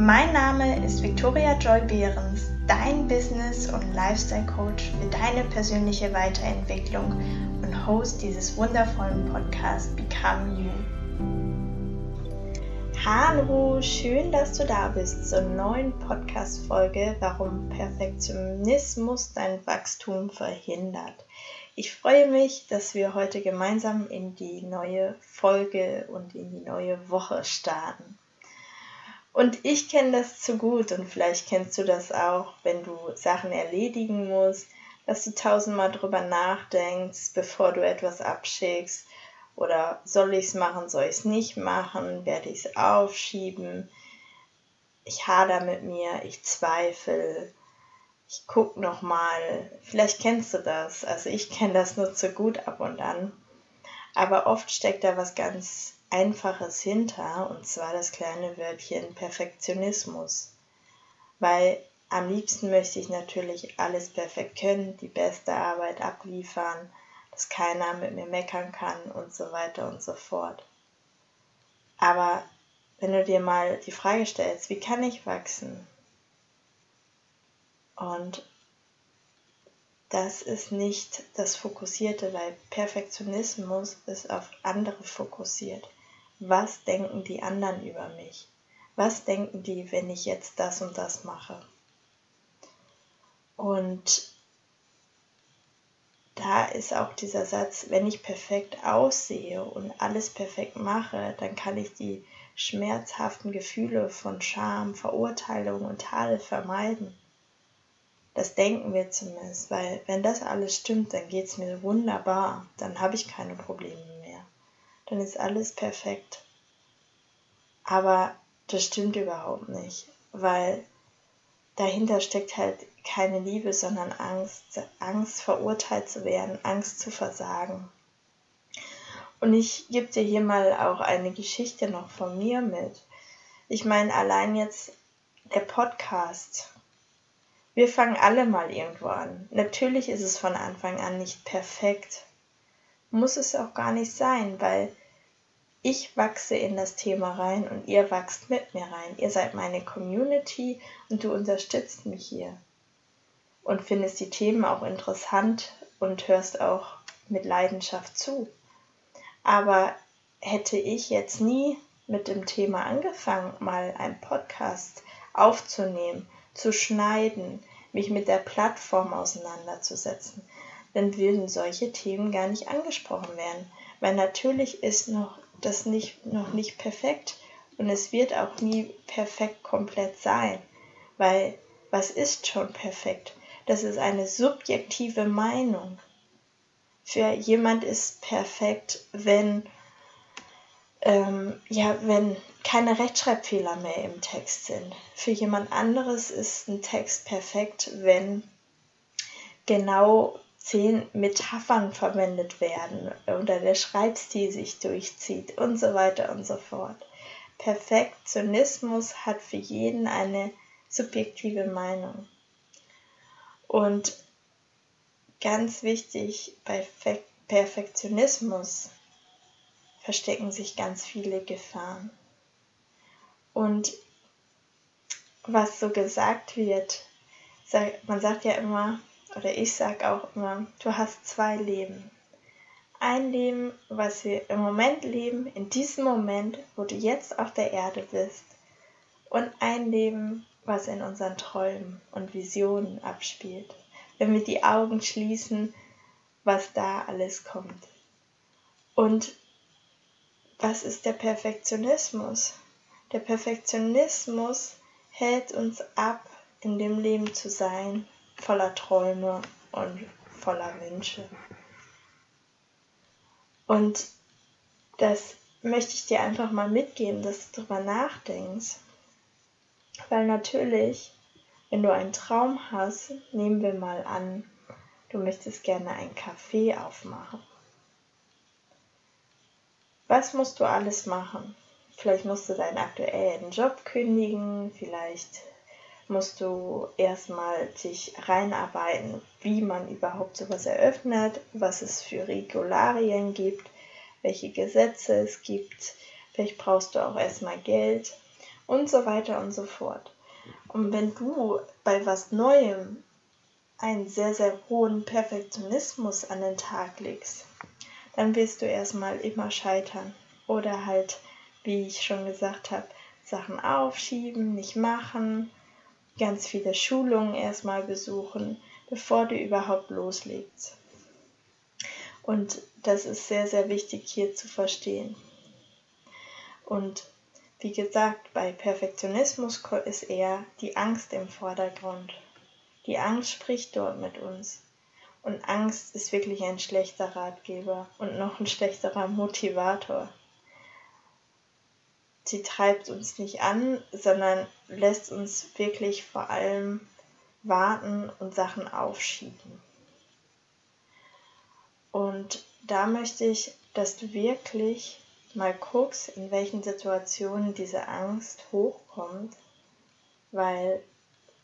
Mein Name ist Victoria Joy Behrens, dein Business- und Lifestyle-Coach für deine persönliche Weiterentwicklung und Host dieses wundervollen Podcasts Become You. Hallo, schön, dass du da bist zur neuen Podcast-Folge, warum Perfektionismus dein Wachstum verhindert. Ich freue mich, dass wir heute gemeinsam in die neue Folge und in die neue Woche starten. Und ich kenne das zu gut und vielleicht kennst du das auch, wenn du Sachen erledigen musst, dass du tausendmal drüber nachdenkst, bevor du etwas abschickst. Oder soll ich es machen, soll ich es nicht machen, werde ich es aufschieben. Ich hader mit mir, ich zweifle, ich gucke nochmal. Vielleicht kennst du das. Also ich kenne das nur zu gut ab und an. Aber oft steckt da was ganz Einfaches hinter, und zwar das kleine Wörtchen Perfektionismus. Weil am liebsten möchte ich natürlich alles perfekt können, die beste Arbeit abliefern, dass keiner mit mir meckern kann und so weiter und so fort. Aber wenn du dir mal die Frage stellst, wie kann ich wachsen? Und das ist nicht das Fokussierte, weil Perfektionismus ist auf andere fokussiert was denken die anderen über mich? Was denken die, wenn ich jetzt das und das mache? Und da ist auch dieser Satz, wenn ich perfekt aussehe und alles perfekt mache, dann kann ich die schmerzhaften Gefühle von Scham, Verurteilung und Tadel vermeiden. Das denken wir zumindest, weil wenn das alles stimmt, dann geht es mir wunderbar, dann habe ich keine Probleme dann ist alles perfekt. Aber das stimmt überhaupt nicht, weil dahinter steckt halt keine Liebe, sondern Angst, Angst verurteilt zu werden, Angst zu versagen. Und ich gebe dir hier mal auch eine Geschichte noch von mir mit. Ich meine, allein jetzt der Podcast. Wir fangen alle mal irgendwo an. Natürlich ist es von Anfang an nicht perfekt muss es auch gar nicht sein, weil ich wachse in das Thema rein und ihr wachst mit mir rein. Ihr seid meine Community und du unterstützt mich hier und findest die Themen auch interessant und hörst auch mit Leidenschaft zu. Aber hätte ich jetzt nie mit dem Thema angefangen, mal einen Podcast aufzunehmen, zu schneiden, mich mit der Plattform auseinanderzusetzen, dann würden solche Themen gar nicht angesprochen werden. Weil natürlich ist noch das nicht, noch nicht perfekt und es wird auch nie perfekt komplett sein. Weil was ist schon perfekt? Das ist eine subjektive Meinung. Für jemand ist perfekt, wenn ähm, ja, wenn keine Rechtschreibfehler mehr im Text sind. Für jemand anderes ist ein Text perfekt, wenn genau zehn Metaphern verwendet werden oder der Schreibstil sich durchzieht und so weiter und so fort. Perfektionismus hat für jeden eine subjektive Meinung. Und ganz wichtig, bei Perfektionismus verstecken sich ganz viele Gefahren. Und was so gesagt wird, man sagt ja immer, oder ich sage auch immer, du hast zwei Leben. Ein Leben, was wir im Moment leben, in diesem Moment, wo du jetzt auf der Erde bist. Und ein Leben, was in unseren Träumen und Visionen abspielt. Wenn wir die Augen schließen, was da alles kommt. Und was ist der Perfektionismus? Der Perfektionismus hält uns ab, in dem Leben zu sein, voller Träume und voller Wünsche. Und das möchte ich dir einfach mal mitgeben, dass du darüber nachdenkst. Weil natürlich, wenn du einen Traum hast, nehmen wir mal an, du möchtest gerne ein Café aufmachen. Was musst du alles machen? Vielleicht musst du deinen aktuellen Job kündigen, vielleicht musst du erstmal dich reinarbeiten, wie man überhaupt sowas eröffnet, was es für Regularien gibt, welche Gesetze es gibt, vielleicht brauchst du auch erstmal Geld und so weiter und so fort. Und wenn du bei was Neuem einen sehr, sehr hohen Perfektionismus an den Tag legst, dann wirst du erstmal immer scheitern. Oder halt, wie ich schon gesagt habe, Sachen aufschieben, nicht machen, ganz viele Schulungen erstmal besuchen, bevor du überhaupt loslegst. Und das ist sehr, sehr wichtig hier zu verstehen. Und wie gesagt, bei Perfektionismus ist eher die Angst im Vordergrund. Die Angst spricht dort mit uns. Und Angst ist wirklich ein schlechter Ratgeber und noch ein schlechterer Motivator. Sie treibt uns nicht an, sondern lässt uns wirklich vor allem warten und Sachen aufschieben. Und da möchte ich, dass du wirklich mal guckst, in welchen Situationen diese Angst hochkommt, weil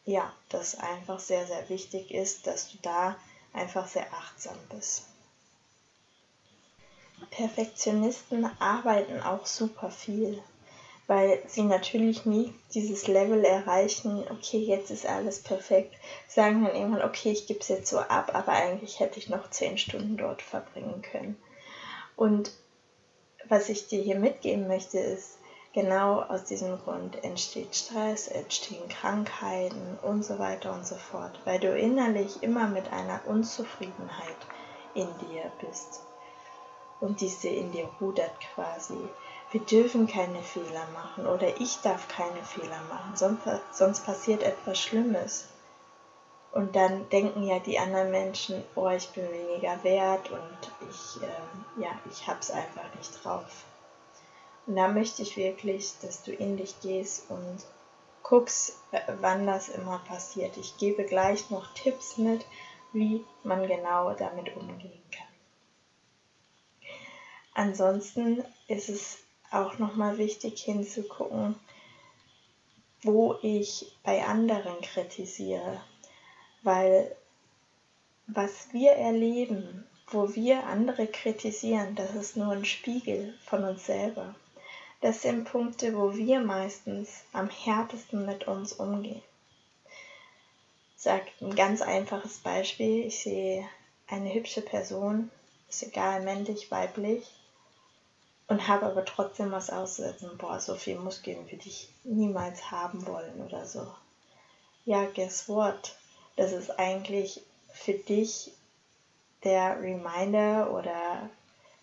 ja, das einfach sehr, sehr wichtig ist, dass du da einfach sehr achtsam bist. Perfektionisten arbeiten auch super viel, weil sie natürlich nie dieses Level erreichen, okay, jetzt ist alles perfekt, sagen dann irgendwann, okay, ich gebe es jetzt so ab, aber eigentlich hätte ich noch zehn Stunden dort verbringen können. Und was ich dir hier mitgeben möchte, ist, genau aus diesem Grund entsteht Stress, entstehen Krankheiten und so weiter und so fort, weil du innerlich immer mit einer Unzufriedenheit in dir bist. Und diese in dir rudert quasi. Wir dürfen keine Fehler machen oder ich darf keine Fehler machen, sonst, sonst passiert etwas Schlimmes. Und dann denken ja die anderen Menschen, oh, ich bin weniger wert und ich, äh, ja, ich hab's einfach nicht drauf. Und da möchte ich wirklich, dass du in dich gehst und guckst, wann das immer passiert. Ich gebe gleich noch Tipps mit, wie man genau damit umgehen kann. Ansonsten ist es auch nochmal wichtig hinzugucken, wo ich bei anderen kritisiere weil was wir erleben, wo wir andere kritisieren, das ist nur ein Spiegel von uns selber. Das sind Punkte, wo wir meistens am härtesten mit uns umgehen. Ich sage ein ganz einfaches Beispiel. Ich sehe eine hübsche Person, ist egal, männlich, weiblich, und habe aber trotzdem was auszusetzen. Boah, so viel Muskeln würde ich niemals haben wollen oder so. Ja, guess what? das ist eigentlich für dich der Reminder oder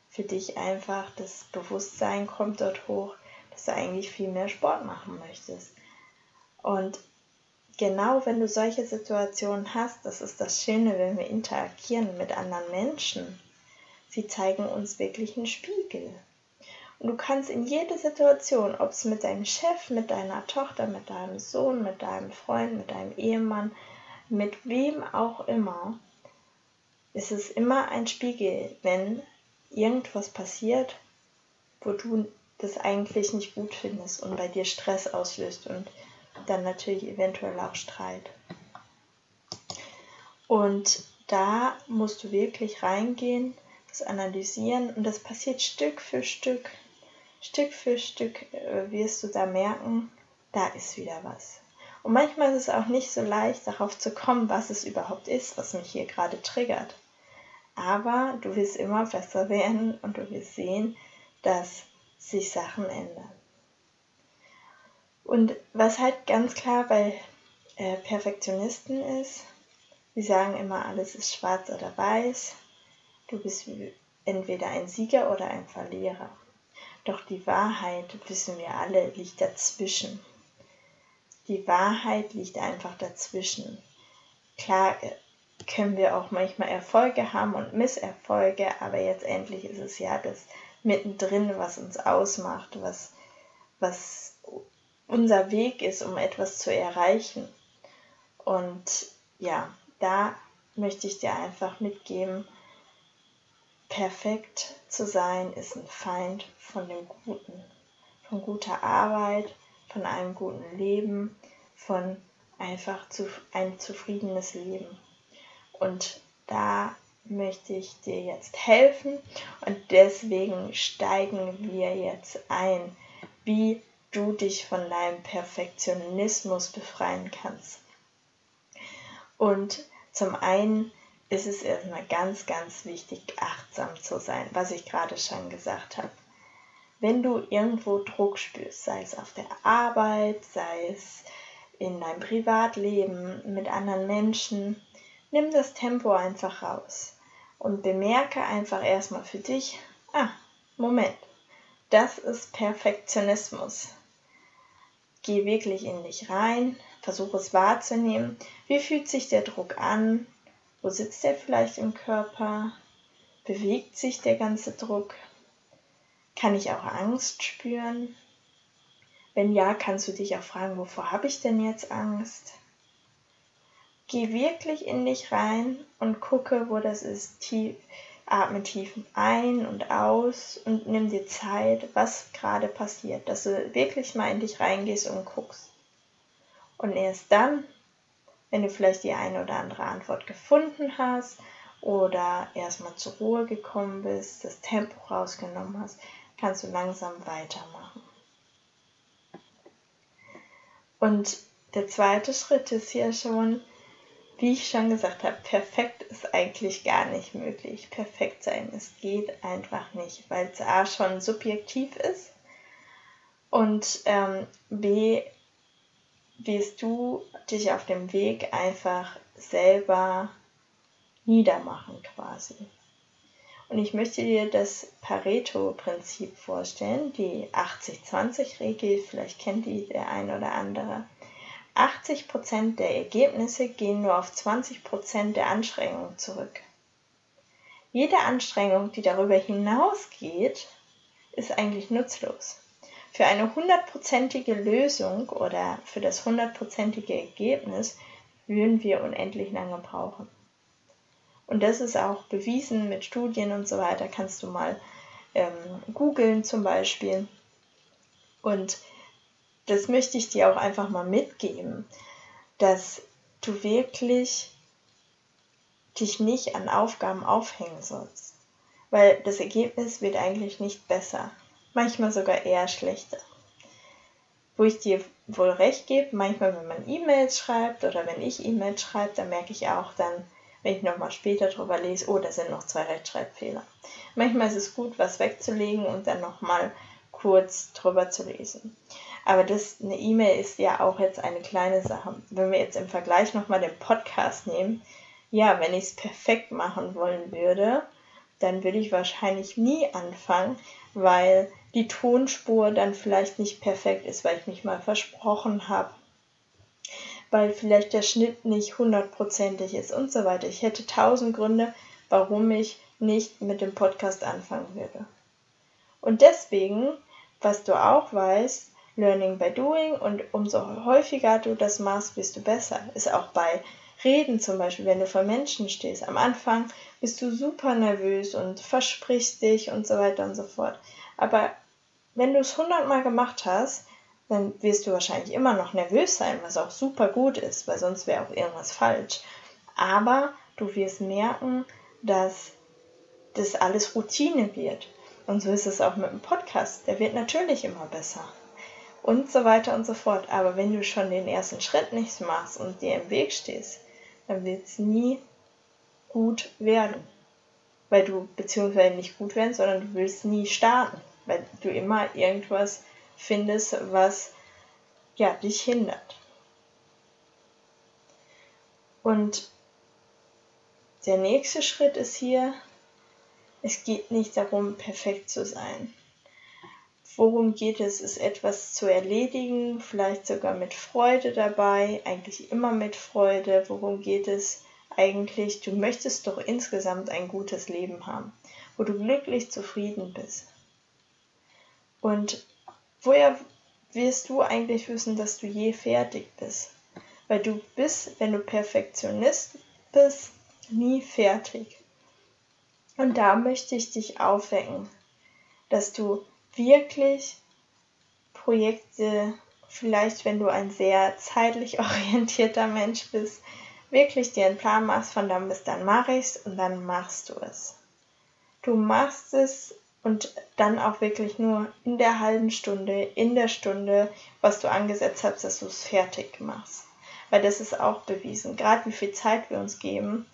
für dich einfach das Bewusstsein kommt dort hoch, dass du eigentlich viel mehr Sport machen möchtest. Und genau wenn du solche Situationen hast, das ist das Schöne, wenn wir interagieren mit anderen Menschen. Sie zeigen uns wirklich einen Spiegel. Und du kannst in jede Situation, ob es mit deinem Chef, mit deiner Tochter, mit deinem Sohn, mit deinem Freund, mit deinem Ehemann, mit wem auch immer, ist es immer ein Spiegel, wenn irgendwas passiert, wo du das eigentlich nicht gut findest und bei dir Stress auslöst und dann natürlich eventuell auch Streit. Und da musst du wirklich reingehen, das analysieren und das passiert Stück für Stück. Stück für Stück äh, wirst du da merken, da ist wieder was. Und manchmal ist es auch nicht so leicht, darauf zu kommen, was es überhaupt ist, was mich hier gerade triggert. Aber du wirst immer besser werden und du wirst sehen, dass sich Sachen ändern. Und was halt ganz klar bei äh, Perfektionisten ist, sie sagen immer, alles ist schwarz oder weiß. Du bist entweder ein Sieger oder ein Verlierer. Doch die Wahrheit, wissen wir alle, liegt dazwischen die Wahrheit liegt einfach dazwischen. Klar äh, können wir auch manchmal Erfolge haben und Misserfolge, aber jetzt endlich ist es ja das mittendrin, was uns ausmacht, was, was unser Weg ist, um etwas zu erreichen. Und ja, da möchte ich dir einfach mitgeben, perfekt zu sein ist ein Feind von dem Guten, von guter Arbeit, von einem guten Leben, von einfach zu, ein zufriedenes Leben. Und da möchte ich dir jetzt helfen und deswegen steigen wir jetzt ein, wie du dich von deinem Perfektionismus befreien kannst. Und zum einen ist es erstmal ganz, ganz wichtig, achtsam zu sein, was ich gerade schon gesagt habe. Wenn du irgendwo Druck spürst, sei es auf der Arbeit, sei es in deinem Privatleben mit anderen Menschen, nimm das Tempo einfach raus und bemerke einfach erstmal für dich, ah, Moment, das ist Perfektionismus. Geh wirklich in dich rein, versuche es wahrzunehmen. Wie fühlt sich der Druck an? Wo sitzt er vielleicht im Körper? Bewegt sich der ganze Druck? Kann ich auch Angst spüren? Wenn ja, kannst du dich auch fragen, wovor habe ich denn jetzt Angst? Geh wirklich in dich rein und gucke, wo das ist. Tief, atme tief ein und aus und nimm dir Zeit, was gerade passiert, dass du wirklich mal in dich reingehst und guckst. Und erst dann, wenn du vielleicht die eine oder andere Antwort gefunden hast oder erstmal zur Ruhe gekommen bist, das Tempo rausgenommen hast, kannst du langsam weitermachen. Und der zweite Schritt ist hier schon, wie ich schon gesagt habe, perfekt ist eigentlich gar nicht möglich. Perfekt sein, es geht einfach nicht, weil es A schon subjektiv ist und ähm, B wirst du dich auf dem Weg einfach selber niedermachen quasi. Und ich möchte dir das Pareto-Prinzip vorstellen, die 80-20-Regel, vielleicht kennt die der ein oder andere. 80% der Ergebnisse gehen nur auf 20% der Anstrengungen zurück. Jede Anstrengung, die darüber hinausgeht, ist eigentlich nutzlos. Für eine hundertprozentige Lösung oder für das hundertprozentige Ergebnis würden wir unendlich lange brauchen. Und das ist auch bewiesen mit Studien und so weiter. Kannst du mal ähm, googeln zum Beispiel. Und das möchte ich dir auch einfach mal mitgeben, dass du wirklich dich nicht an Aufgaben aufhängen sollst. Weil das Ergebnis wird eigentlich nicht besser, manchmal sogar eher schlechter. Wo ich dir wohl recht gebe, manchmal wenn man E-Mails schreibt oder wenn ich E-Mails schreibe, dann merke ich auch dann, wenn ich nochmal später drüber lese, oh, da sind noch zwei Rechtschreibfehler. Manchmal ist es gut, was wegzulegen und dann nochmal kurz drüber zu lesen. Aber das, eine E-Mail ist ja auch jetzt eine kleine Sache. Wenn wir jetzt im Vergleich nochmal den Podcast nehmen, ja, wenn ich es perfekt machen wollen würde, dann würde ich wahrscheinlich nie anfangen, weil die Tonspur dann vielleicht nicht perfekt ist, weil ich mich mal versprochen habe weil vielleicht der Schnitt nicht hundertprozentig ist und so weiter. Ich hätte tausend Gründe, warum ich nicht mit dem Podcast anfangen würde. Und deswegen, was du auch weißt, Learning by Doing und umso häufiger du das machst, bist du besser. Ist auch bei Reden zum Beispiel, wenn du vor Menschen stehst. Am Anfang bist du super nervös und versprichst dich und so weiter und so fort. Aber wenn du es hundertmal gemacht hast, dann wirst du wahrscheinlich immer noch nervös sein, was auch super gut ist, weil sonst wäre auch irgendwas falsch. Aber du wirst merken, dass das alles Routine wird. Und so ist es auch mit dem Podcast. Der wird natürlich immer besser. Und so weiter und so fort. Aber wenn du schon den ersten Schritt nicht machst und dir im Weg stehst, dann wird es nie gut werden. Weil du, beziehungsweise nicht gut werden, sondern du willst nie starten. Weil du immer irgendwas findest, was ja, dich hindert. Und der nächste Schritt ist hier, es geht nicht darum, perfekt zu sein. Worum geht es, ist etwas zu erledigen, vielleicht sogar mit Freude dabei, eigentlich immer mit Freude. Worum geht es eigentlich? Du möchtest doch insgesamt ein gutes Leben haben, wo du glücklich zufrieden bist. Und woher wirst du eigentlich wissen, dass du je fertig bist? Weil du bist, wenn du Perfektionist bist, nie fertig. Und da möchte ich dich aufwecken, dass du wirklich Projekte, vielleicht wenn du ein sehr zeitlich orientierter Mensch bist, wirklich dir einen Plan machst von dann bis dann mache ich es und dann machst du es. Du machst es und dann auch wirklich nur in der halben Stunde, in der Stunde, was du angesetzt hast, dass du es fertig machst. Weil das ist auch bewiesen. Gerade wie viel Zeit wir uns geben,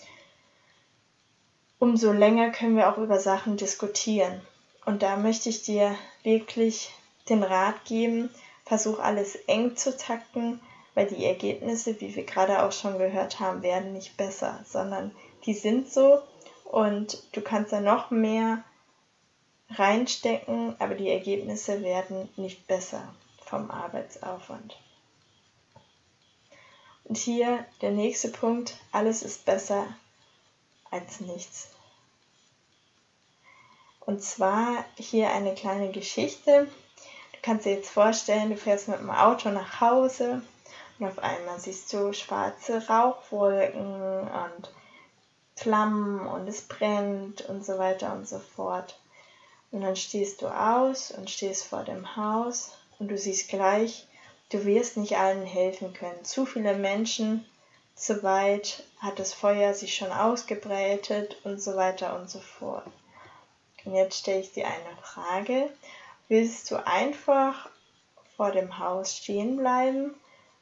umso länger können wir auch über Sachen diskutieren. Und da möchte ich dir wirklich den Rat geben, versuch alles eng zu takten, weil die Ergebnisse, wie wir gerade auch schon gehört haben, werden nicht besser, sondern die sind so und du kannst da noch mehr reinstecken, aber die Ergebnisse werden nicht besser vom Arbeitsaufwand. Und hier der nächste Punkt, alles ist besser als nichts. Und zwar hier eine kleine Geschichte. Du kannst dir jetzt vorstellen, du fährst mit dem Auto nach Hause und auf einmal siehst du schwarze Rauchwolken und Flammen und es brennt und so weiter und so fort. Und dann stehst du aus und stehst vor dem Haus und du siehst gleich, du wirst nicht allen helfen können. Zu viele Menschen, zu weit hat das Feuer sich schon ausgebreitet und so weiter und so fort. Und jetzt stelle ich dir eine Frage. Willst du einfach vor dem Haus stehen bleiben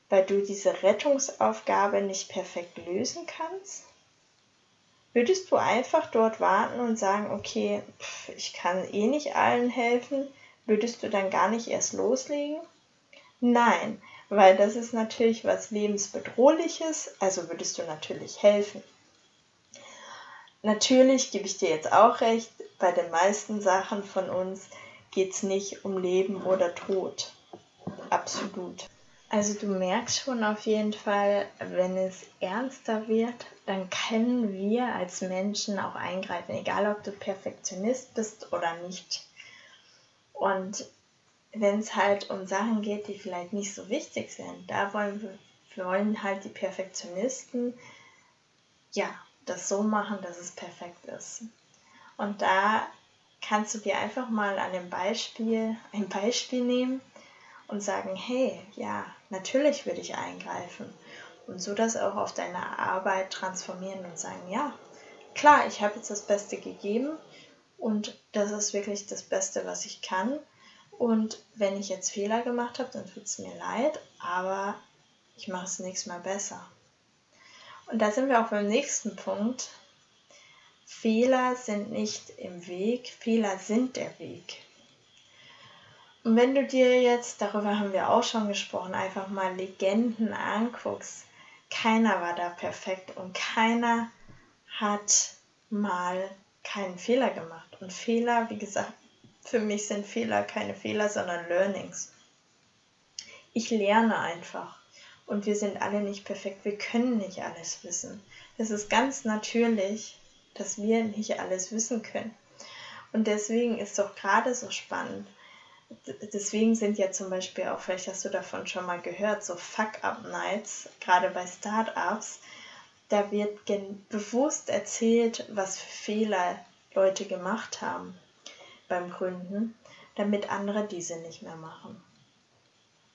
weil du diese Rettungsaufgabe nicht perfekt lösen kannst? Würdest du einfach dort warten und sagen, okay, pff, ich kann eh nicht allen helfen, würdest du dann gar nicht erst loslegen? Nein, weil das ist natürlich was lebensbedrohliches, also würdest du natürlich helfen. Natürlich gebe ich dir jetzt auch recht, bei den meisten Sachen von uns geht es nicht um Leben oder Tod. Absolut. Also du merkst schon auf jeden Fall, wenn es ernster wird, dann können wir als Menschen auch eingreifen, egal ob du Perfektionist bist oder nicht. Und wenn es halt um Sachen geht, die vielleicht nicht so wichtig sind, da wollen wir wollen halt die Perfektionisten ja das so machen, dass es perfekt ist. Und da kannst du dir einfach mal an dem Beispiel ein Beispiel nehmen und sagen, hey, ja, natürlich würde ich eingreifen. Und so das auch auf deine Arbeit transformieren und sagen, ja, klar, ich habe jetzt das Beste gegeben und das ist wirklich das Beste, was ich kann. Und wenn ich jetzt Fehler gemacht habe, dann tut es mir leid, aber ich mache es nächstes Mal besser. Und da sind wir auch beim nächsten Punkt. Fehler sind nicht im Weg, Fehler sind der Weg. Und wenn du dir jetzt, darüber haben wir auch schon gesprochen, einfach mal Legenden anguckst, keiner war da perfekt und keiner hat mal keinen Fehler gemacht. Und Fehler, wie gesagt, für mich sind Fehler keine Fehler, sondern Learnings. Ich lerne einfach. Und wir sind alle nicht perfekt. Wir können nicht alles wissen. Es ist ganz natürlich, dass wir nicht alles wissen können. Und deswegen ist doch gerade so spannend, deswegen sind ja zum Beispiel auch, vielleicht hast du davon schon mal gehört, so Fuck-Up-Nights, gerade bei Startups, da wird bewusst erzählt, was für Fehler Leute gemacht haben beim Gründen, damit andere diese nicht mehr machen.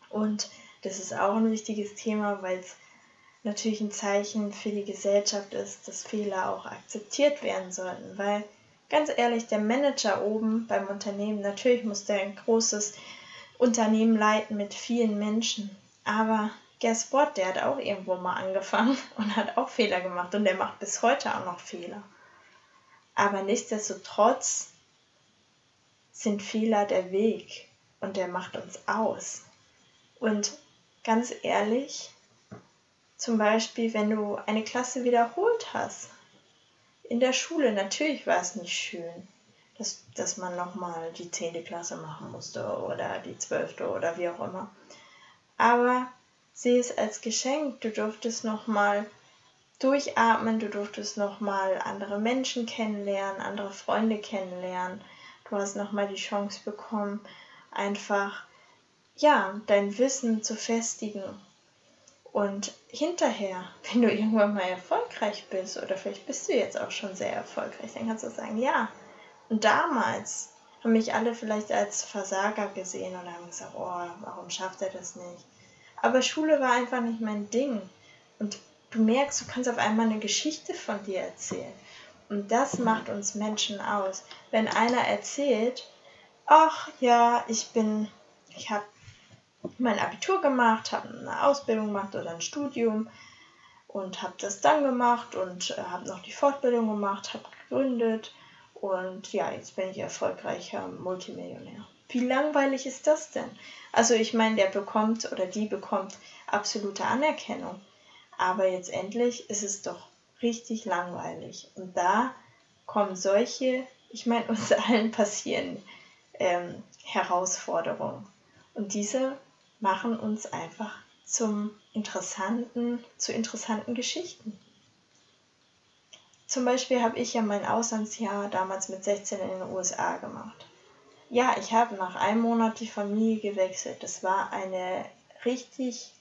Und das ist auch ein wichtiges Thema, weil es natürlich ein Zeichen für die Gesellschaft ist, dass Fehler auch akzeptiert werden sollten, weil ganz ehrlich, der Manager oben beim Unternehmen, natürlich muss der ein großes Unternehmen leiten mit vielen Menschen, aber guess what, der hat auch irgendwo mal angefangen und hat auch Fehler gemacht und der macht bis heute auch noch Fehler. Aber nichtsdestotrotz sind Fehler der Weg und der macht uns aus. Und ganz ehrlich, zum Beispiel, wenn du eine Klasse wiederholt hast, in der Schule, natürlich war es nicht schön, dass, dass man nochmal die 10. Klasse machen musste oder die 12. oder wie auch immer. Aber sehe es als Geschenk. Du durftest nochmal durchatmen, du durftest nochmal andere Menschen kennenlernen, andere Freunde kennenlernen. Du hast nochmal die Chance bekommen, einfach ja, dein Wissen zu festigen. Und hinterher, wenn du irgendwann mal erfolgreich bist, oder vielleicht bist du jetzt auch schon sehr erfolgreich, dann kannst du sagen, ja. Und damals haben mich alle vielleicht als Versager gesehen und haben gesagt, oh, warum schafft er das nicht? Aber Schule war einfach nicht mein Ding. Und du merkst, du kannst auf einmal eine Geschichte von dir erzählen. Und das macht uns Menschen aus. Wenn einer erzählt, ach ja, ich bin, ich habe mein Abitur gemacht, habe eine Ausbildung gemacht oder ein Studium und habe das dann gemacht und äh, habe noch die Fortbildung gemacht, habe gegründet und ja, jetzt bin ich erfolgreicher Multimillionär. Wie langweilig ist das denn? Also ich meine, der bekommt oder die bekommt absolute Anerkennung. Aber jetzt endlich ist es doch richtig langweilig. Und da kommen solche, ich meine, uns allen passieren ähm, Herausforderungen. Und diese machen uns einfach zum interessanten, zu interessanten Geschichten. Zum Beispiel habe ich ja mein Auslandsjahr damals mit 16 in den USA gemacht. Ja, ich habe nach einem Monat die Familie gewechselt. Das war eine richtig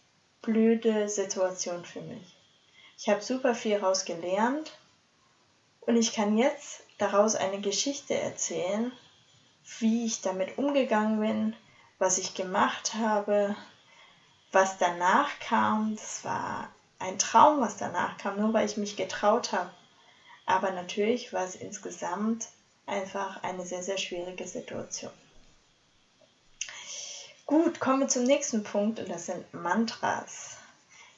blöde Situation für mich. Ich habe super viel daraus gelernt und ich kann jetzt daraus eine Geschichte erzählen, wie ich damit umgegangen bin, was ich gemacht habe, was danach kam. Das war ein Traum, was danach kam, nur weil ich mich getraut habe. Aber natürlich war es insgesamt einfach eine sehr, sehr schwierige Situation. Gut, kommen wir zum nächsten Punkt und das sind Mantras.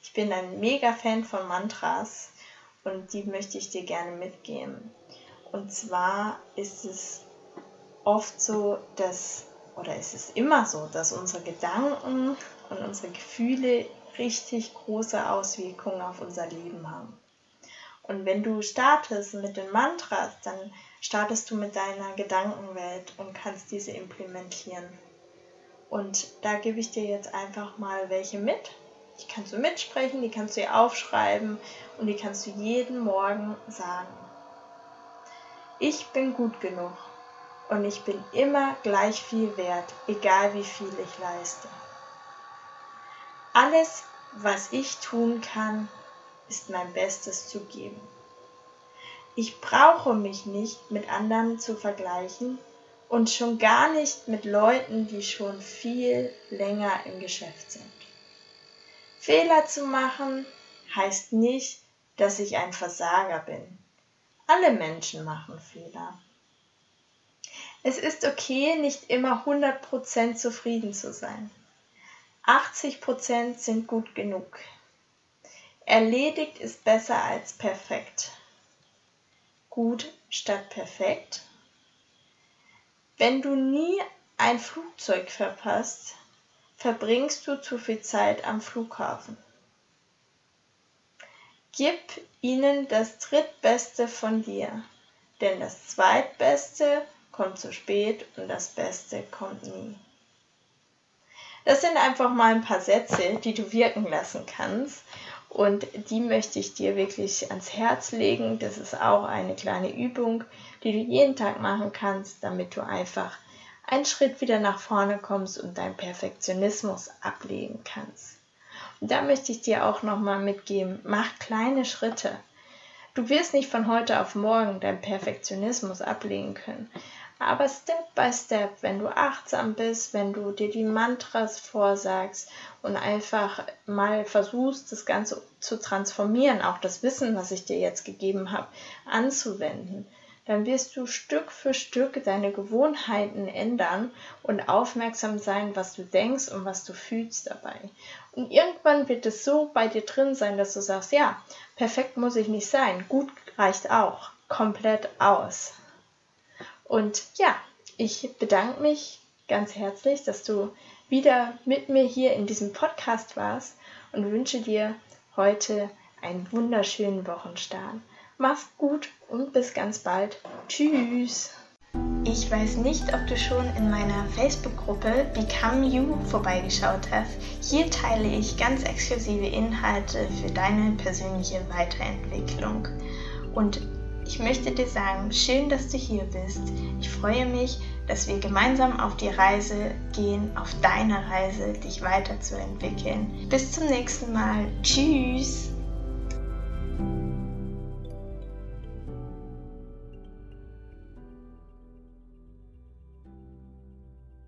Ich bin ein mega Fan von Mantras und die möchte ich dir gerne mitgeben. Und zwar ist es oft so, dass oder ist es immer so, dass unsere Gedanken und unsere Gefühle richtig große Auswirkungen auf unser Leben haben. Und wenn du startest mit den Mantras, dann startest du mit deiner Gedankenwelt und kannst diese implementieren. Und da gebe ich dir jetzt einfach mal welche mit. Die kannst du mitsprechen, die kannst du dir aufschreiben und die kannst du jeden Morgen sagen. Ich bin gut genug und ich bin immer gleich viel wert, egal wie viel ich leiste. Alles, was ich tun kann, ist mein Bestes zu geben. Ich brauche mich nicht mit anderen zu vergleichen und schon gar nicht mit Leuten, die schon viel länger im Geschäft sind. Fehler zu machen heißt nicht, dass ich ein Versager bin. Alle Menschen machen Fehler. Es ist okay, nicht immer 100% zufrieden zu sein. 80% sind gut genug. Erledigt ist besser als perfekt. Gut statt perfekt. Wenn du nie ein Flugzeug verpasst, verbringst du zu viel Zeit am Flughafen. Gib ihnen das Drittbeste von dir, denn das Zweitbeste kommt zu spät und das Beste kommt nie. Das sind einfach mal ein paar Sätze, die du wirken lassen kannst. Und die möchte ich dir wirklich ans Herz legen. Das ist auch eine kleine Übung, die du jeden Tag machen kannst, damit du einfach einen Schritt wieder nach vorne kommst und deinen Perfektionismus ablegen kannst. Und da möchte ich dir auch nochmal mitgeben, mach kleine Schritte. Du wirst nicht von heute auf morgen deinen Perfektionismus ablegen können, aber Step by Step, wenn du achtsam bist, wenn du dir die Mantras vorsagst und einfach mal versuchst, das Ganze zu transformieren, auch das Wissen, was ich dir jetzt gegeben habe, anzuwenden, dann wirst du Stück für Stück deine Gewohnheiten ändern und aufmerksam sein, was du denkst und was du fühlst dabei. Und irgendwann wird es so bei dir drin sein, dass du sagst, ja, perfekt muss ich nicht sein, gut reicht auch, komplett aus. Und ja, ich bedanke mich ganz herzlich, dass du wieder mit mir hier in diesem Podcast warst und wünsche dir heute einen wunderschönen Wochenstart. Mach's gut und bis ganz bald. Tschüss. Ich weiß nicht, ob du schon in meiner Facebook-Gruppe Become You vorbeigeschaut hast. Hier teile ich ganz exklusive Inhalte für deine persönliche Weiterentwicklung. Und Ich möchte dir sagen, schön, dass du hier bist. Ich freue mich, dass wir gemeinsam auf die Reise gehen, auf deine Reise, dich weiterzuentwickeln. Bis zum nächsten Mal. Tschüss.